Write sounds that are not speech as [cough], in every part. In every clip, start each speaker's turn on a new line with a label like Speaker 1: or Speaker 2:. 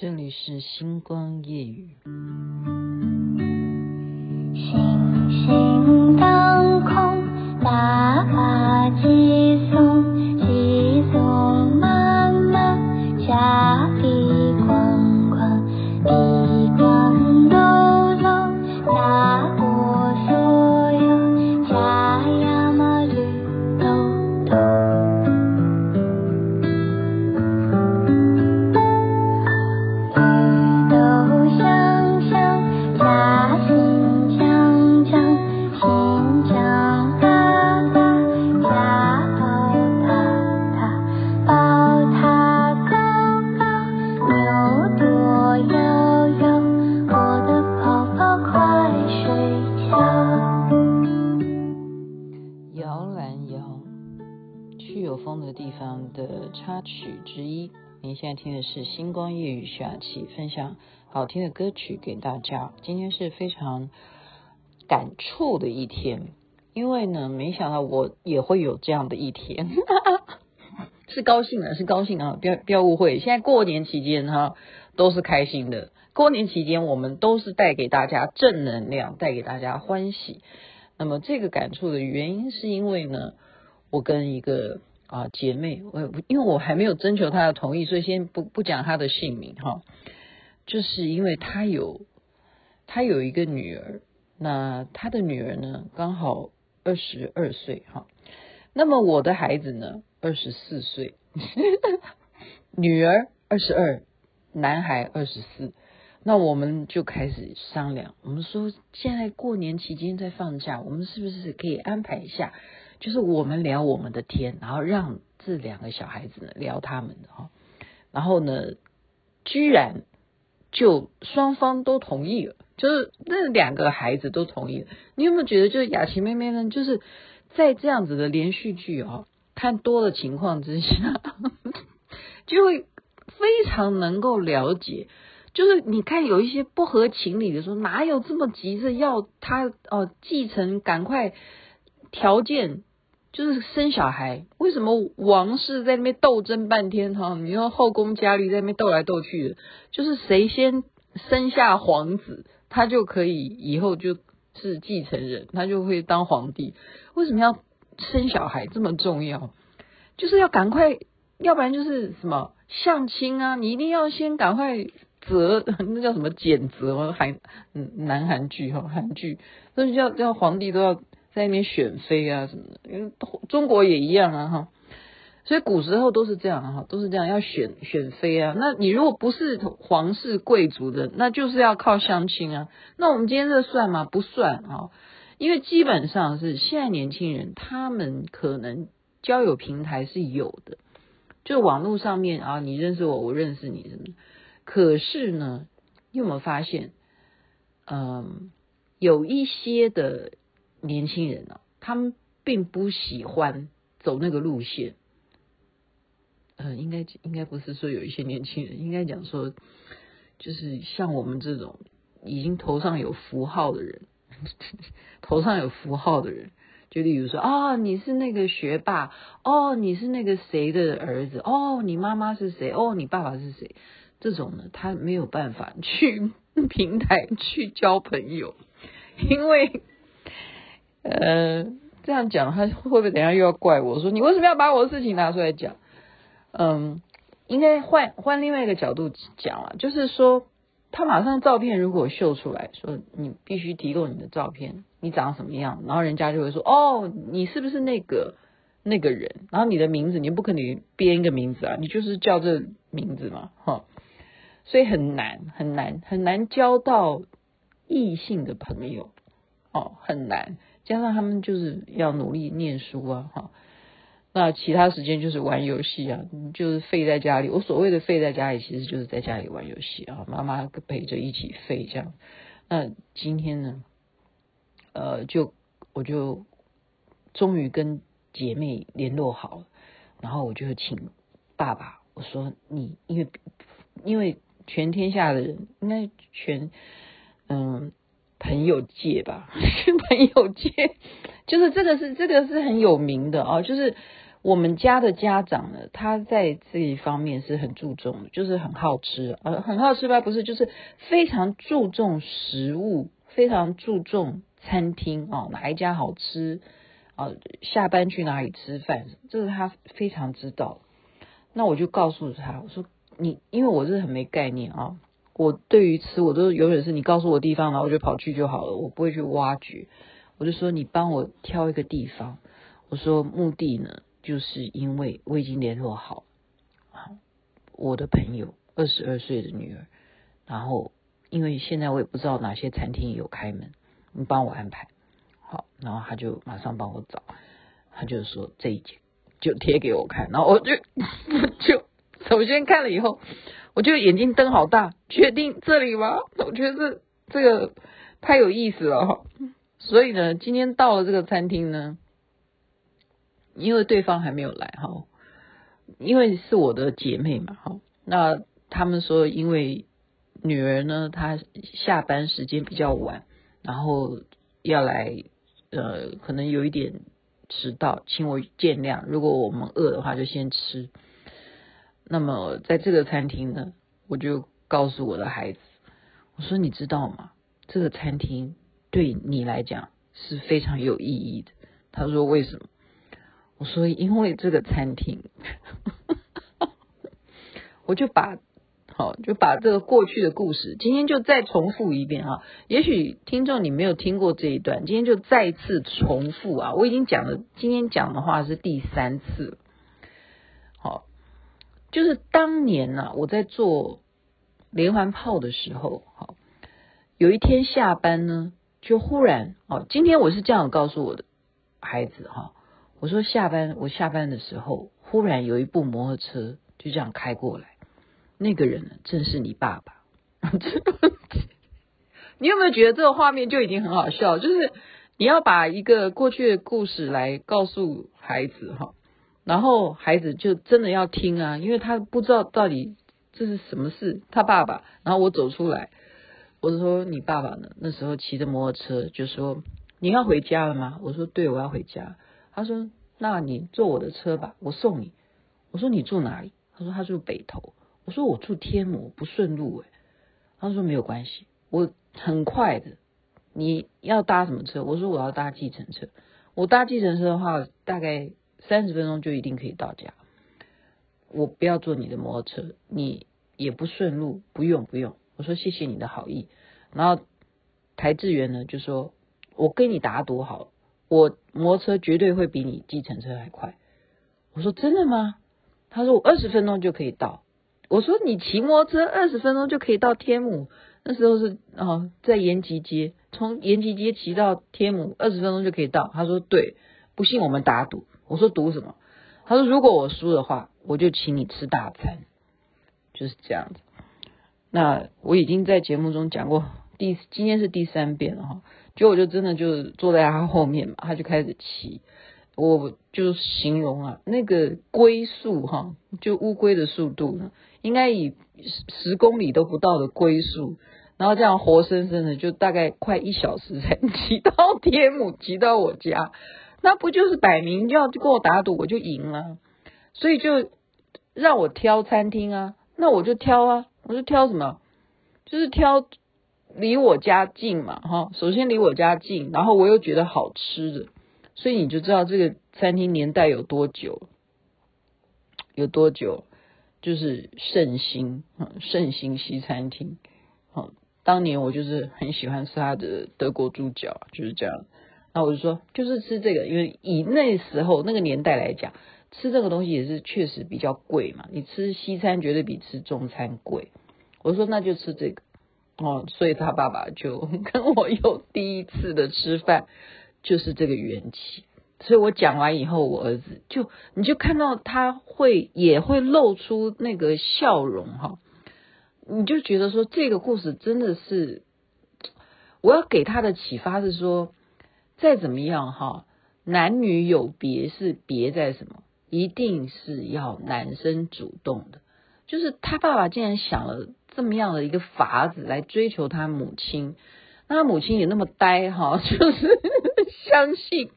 Speaker 1: 这里是星光夜
Speaker 2: 语。地方的
Speaker 1: 插曲之一，您现在听的是星光夜语徐雅琪分享好听的歌曲给大家。今天是非常感触的一天，因为呢，没想到我也会有这样的一天，[laughs] 是高兴的，是高兴啊！不要不要误会，现在过年期间哈都是开心的。过年期间我们都是带给大家正能量，带给大家欢喜。那么这个感触的原因是因为呢，我跟一个。啊，姐妹，我因为我还没有征求她的同意，所以先不不讲她的姓名哈。就是因为她有她有一个女儿，那她的女儿呢刚好二十二岁哈。那么我的孩子呢二十四岁，[laughs] 女儿二十二，男孩二十四。那我们就开始商量，我们说现在过年期间在放假，我们是不是可以安排一下？就是我们聊我们的天，然后让这两个小孩子呢聊他们的哈，然后呢，居然就双方都同意了，就是那两个孩子都同意了。你有没有觉得，就是雅琪妹妹呢，就是在这样子的连续剧哦，看多的情况之下，[laughs] 就会非常能够了解，就是你看有一些不合情理的说，哪有这么急着要他哦继承，赶快条件。就是生小孩，为什么王室在那边斗争半天哈？你说后宫佳丽在那边斗来斗去的，就是谁先生下皇子，他就可以以后就是继承人，他就会当皇帝。为什么要生小孩这么重要？就是要赶快，要不然就是什么相亲啊？你一定要先赶快择，[laughs] 那叫什么拣择？韩嗯，南韩剧哈，韩剧那叫叫皇帝都要。在那边选妃啊什么的，因为中国也一样啊哈，所以古时候都是这样哈，都是这样要选选妃啊。那你如果不是皇室贵族的，那就是要靠相亲啊。那我们今天这算吗？不算啊，因为基本上是现在年轻人他们可能交友平台是有的，就网络上面啊，你认识我，我认识你什么。可是呢，你有没有发现，嗯，有一些的。年轻人啊，他们并不喜欢走那个路线。呃，应该应该不是说有一些年轻人，应该讲说，就是像我们这种已经头上有符号的人，[laughs] 头上有符号的人，就例如说啊、哦，你是那个学霸，哦，你是那个谁的儿子，哦，你妈妈是谁，哦，你爸爸是谁，这种呢，他没有办法去 [laughs] 平台去交朋友，因为。呃，这样讲他会不会等下又要怪我说，你为什么要把我的事情拿出来讲？嗯，应该换换另外一个角度讲啊，就是说他马上照片如果秀出来说，你必须提供你的照片，你长什么样，然后人家就会说哦，你是不是那个那个人？然后你的名字你不可能编一个名字啊，你就是叫这名字嘛，哈，所以很难很难很难交到异性的朋友哦，很难。加上他们就是要努力念书啊，哈，那其他时间就是玩游戏啊，就是废在家里。我所谓的废在家里，其实就是在家里玩游戏啊，妈妈陪着一起废这样。那今天呢，呃，就我就终于跟姐妹联络好了，然后我就请爸爸，我说你因为因为全天下的人应该全嗯。朋友界吧，[laughs] 朋友界就是这个是这个是很有名的啊，就是我们家的家长呢，他在这一方面是很注重的，就是很好吃，呃，很好吃吧？不是，就是非常注重食物，非常注重餐厅啊，哪一家好吃啊？下班去哪里吃饭，这是他非常知道。那我就告诉他，我说你，因为我是很没概念啊，我对于吃，我都永远是你告诉我地方，然后我就跑去就好了，我不会去挖掘。我就说你帮我挑一个地方，我说目的呢，就是因为我已经联络好，好我的朋友二十二岁的女儿，然后因为现在我也不知道哪些餐厅有开门，你帮我安排好，然后他就马上帮我找，他就说这一间。就贴给我看，然后我就 [laughs] 就首先看了以后，我就眼睛瞪好大，确定这里吗？[laughs] 我觉得这这个太有意思了哈。所以呢，今天到了这个餐厅呢，因为对方还没有来哈，因为是我的姐妹嘛哈，那他们说因为女儿呢，她下班时间比较晚，然后要来呃，可能有一点。迟到，请我见谅。如果我们饿的话，就先吃。那么在这个餐厅呢，我就告诉我的孩子，我说：“你知道吗？这个餐厅对你来讲是非常有意义的。”他说：“为什么？”我说：“因为这个餐厅。[laughs] ”我就把。好，就把这个过去的故事，今天就再重复一遍啊。也许听众你没有听过这一段，今天就再次重复啊。我已经讲了，今天讲的话是第三次。就是当年呐、我在做连环炮的时候，好，有一天下班呢，就忽然哦，今天我是这样告诉我的孩子哈，我说下班，我下班的时候，忽然有一部摩托车就这样开过来。那个人呢，正是你爸爸。[laughs] 你有没有觉得这个画面就已经很好笑？就是你要把一个过去的故事来告诉孩子哈，然后孩子就真的要听啊，因为他不知道到底这是什么事。他爸爸，然后我走出来，我就说你爸爸呢？那时候骑着摩托车，就说你要回家了吗？我说对，我要回家。他说那你坐我的车吧，我送你。我说你住哪里？他说他住北投。我说我住天母不顺路诶，他说没有关系，我很快的。你要搭什么车？我说我要搭计程车。我搭计程车的话，大概三十分钟就一定可以到家。我不要坐你的摩托车，你也不顺路，不用不用。我说谢谢你的好意。然后台志源呢就说，我跟你打赌好，我摩托车绝对会比你计程车还快。我说真的吗？他说我二十分钟就可以到。我说你骑摩托车二十分钟就可以到天母，那时候是哦，在延吉街，从延吉街骑到天母二十分钟就可以到。他说对，不信我们打赌。我说赌什么？他说如果我输的话，我就请你吃大餐，就是这样子。那我已经在节目中讲过，第今天是第三遍了哈，结果我就真的就坐在他后面嘛，他就开始骑。我就形容啊，那个龟速哈，就乌龟的速度呢，应该以十公里都不到的龟速，然后这样活生生的就大概快一小时才 [laughs] 骑到天母，骑到我家，那不就是摆明要跟我打赌，我就赢了，所以就让我挑餐厅啊，那我就挑啊，我就挑什么，就是挑离我家近嘛，哈，首先离我家近，然后我又觉得好吃的。所以你就知道这个餐厅年代有多久，有多久，就是圣心，圣心西餐厅。当年我就是很喜欢吃他的德国猪脚，就是这样。那我就说，就是吃这个，因为以那时候那个年代来讲，吃这个东西也是确实比较贵嘛。你吃西餐绝对比吃中餐贵。我说那就吃这个哦，所以他爸爸就 [laughs] 跟我有第一次的吃饭。就是这个缘起，所以我讲完以后，我儿子就你就看到他会也会露出那个笑容哈，你就觉得说这个故事真的是，我要给他的启发是说，再怎么样哈，男女有别是别在什么，一定是要男生主动的，就是他爸爸竟然想了这么样的一个法子来追求他母亲。那他母亲也那么呆哈，[laughs] 就是相信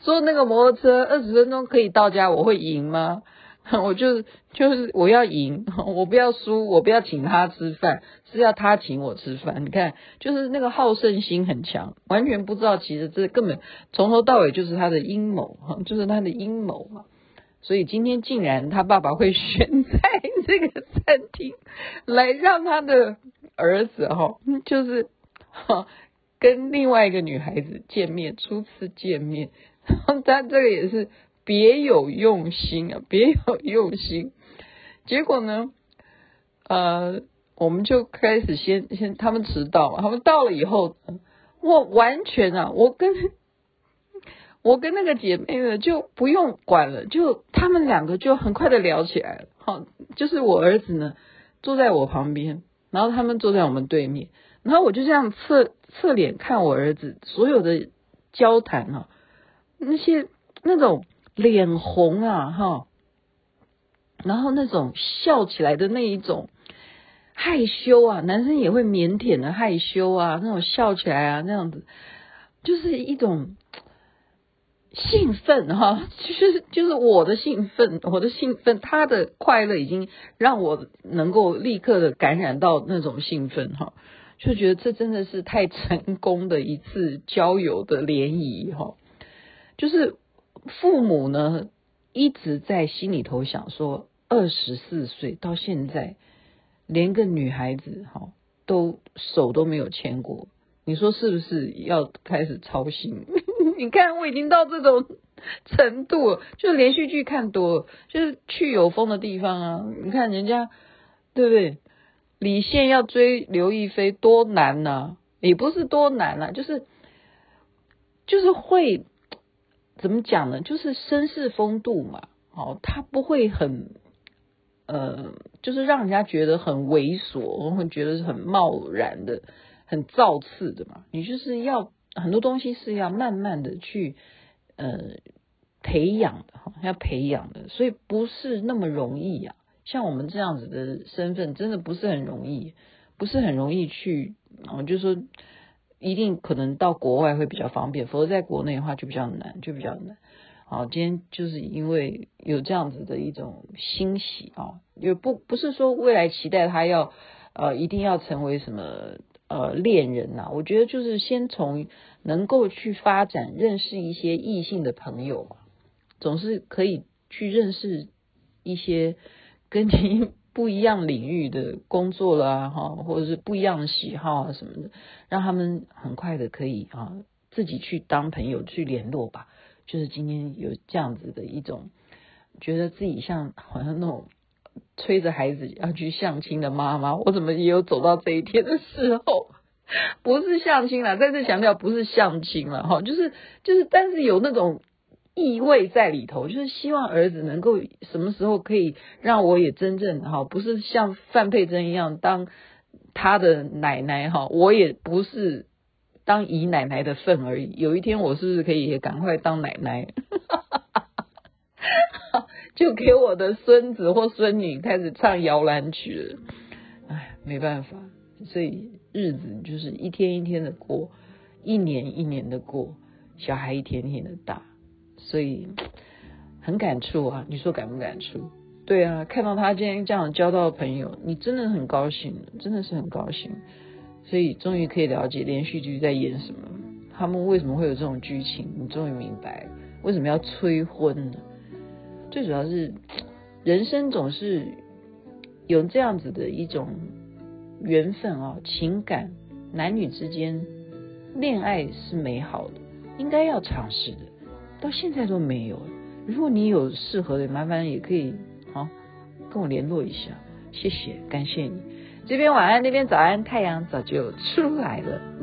Speaker 1: 坐那个摩托车二十分钟可以到家，我会赢吗？[laughs] 我就是就是我要赢，[laughs] 我不要输，我不要请他吃饭，是要他请我吃饭。你看，就是那个好胜心很强，完全不知道其实这根本从头到尾就是他的阴谋，哈 [laughs] 就是他的阴谋嘛。所以今天竟然他爸爸会选在这个餐厅来让他的儿子哈，就是哈跟另外一个女孩子见面，初次见面，然后他这个也是。别有用心啊，[laughs] 别有用心。结果呢，呃，我们就开始先先他们迟到嘛，他们到了以后，我完全啊，我跟 [laughs] 我跟那个姐妹呢就不用管了，就他们两个就很快的聊起来了。好，就是我儿子呢坐在我旁边，然后他们坐在我们对面，然后我就这样侧侧脸看我儿子所有的交谈啊，那些那种。脸红啊，哈，然后那种笑起来的那一种害羞啊，男生也会腼腆的害羞啊，那种笑起来啊，那样子。就是一种兴奋哈，就是就是我的兴奋，我的兴奋，他的快乐已经让我能够立刻的感染到那种兴奋哈，就觉得这真的是太成功的一次交友的联谊哈，就是。父母呢，一直在心里头想说，二十四岁到现在，连个女孩子哈都手都没有牵过，你说是不是要开始操心？[laughs] 你看我已经到这种程度了，就连续剧看多了，就是去有风的地方啊。你看人家对不对？李现要追刘亦菲多难呐、啊，也不是多难啊，就是就是会。怎么讲呢？就是绅士风度嘛，哦，他不会很，呃，就是让人家觉得很猥琐，我会觉得是很贸然的、很造次的嘛。你就是要很多东西是要慢慢的去呃培养的哈，要培养的，所以不是那么容易呀、啊。像我们这样子的身份，真的不是很容易，不是很容易去，我就说。一定可能到国外会比较方便，否则在国内的话就比较难，就比较难。好，今天就是因为有这样子的一种欣喜啊，也不不是说未来期待他要呃一定要成为什么呃恋人呐，我觉得就是先从能够去发展认识一些异性的朋友嘛，总是可以去认识一些跟你。不一样领域的工作了哈，或者是不一样的喜好啊什么的，让他们很快的可以啊自己去当朋友去联络吧。就是今天有这样子的一种，觉得自己像好像那种催着孩子要去相亲的妈妈，我怎么也有走到这一天的时候？不是相亲了，再次强调不是相亲了哈，就是就是，但是有那种。意味在里头，就是希望儿子能够什么时候可以让我也真正哈，不是像范佩珍一样当他的奶奶哈，我也不是当姨奶奶的份而已。有一天我是不是可以也赶快当奶奶，就给我的孙子或孙女开始唱摇篮曲了？哎，没办法，所以日子就是一天一天的过，一年一年的过，小孩一天天的大。所以很感触啊，你说感不感触？对啊，看到他今天这样交到朋友，你真的很高兴，真的是很高兴。所以终于可以了解连续剧在演什么，他们为什么会有这种剧情，你终于明白为什么要催婚呢？最主要是人生总是有这样子的一种缘分啊，情感，男女之间恋爱是美好的，应该要尝试的。到现在都没有。如果你有适合的，麻烦也可以好跟我联络一下，谢谢，感谢你。这边晚安，那边早安，太阳早就出来了。